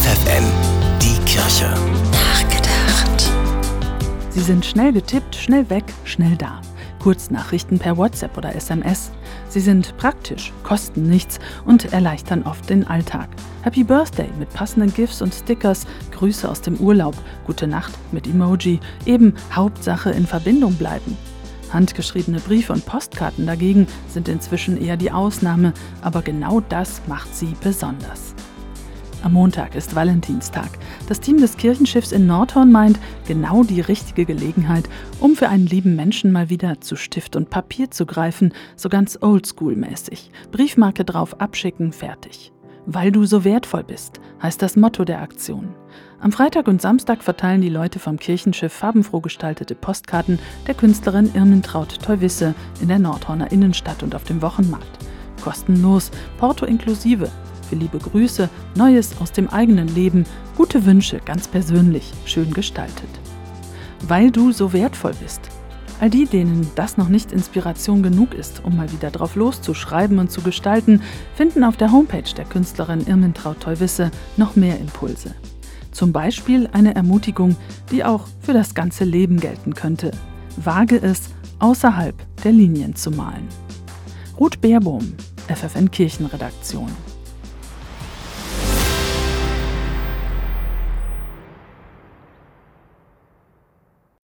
FFN, die Kirche. Nachgedacht. Sie sind schnell getippt, schnell weg, schnell da. Kurznachrichten per WhatsApp oder SMS. Sie sind praktisch, kosten nichts und erleichtern oft den Alltag. Happy Birthday mit passenden GIFs und Stickers, Grüße aus dem Urlaub, gute Nacht mit Emoji, eben Hauptsache in Verbindung bleiben. Handgeschriebene Briefe und Postkarten dagegen sind inzwischen eher die Ausnahme, aber genau das macht sie besonders. Am Montag ist Valentinstag. Das Team des Kirchenschiffs in Nordhorn meint, genau die richtige Gelegenheit, um für einen lieben Menschen mal wieder zu Stift und Papier zu greifen, so ganz oldschool-mäßig. Briefmarke drauf abschicken, fertig. Weil du so wertvoll bist, heißt das Motto der Aktion. Am Freitag und Samstag verteilen die Leute vom Kirchenschiff farbenfroh gestaltete Postkarten der Künstlerin Irmentraut Teuwisse in der Nordhorner Innenstadt und auf dem Wochenmarkt. Kostenlos, Porto inklusive, für liebe Grüße, Neues aus dem eigenen Leben, gute Wünsche, ganz persönlich, schön gestaltet. Weil du so wertvoll bist. All die, denen das noch nicht Inspiration genug ist, um mal wieder drauf loszuschreiben und zu gestalten, finden auf der Homepage der Künstlerin Irmentraut Teuwisse noch mehr Impulse. Zum Beispiel eine Ermutigung, die auch für das ganze Leben gelten könnte. Wage es, außerhalb der Linien zu malen. Ruth Beerbohm, FFN Kirchenredaktion.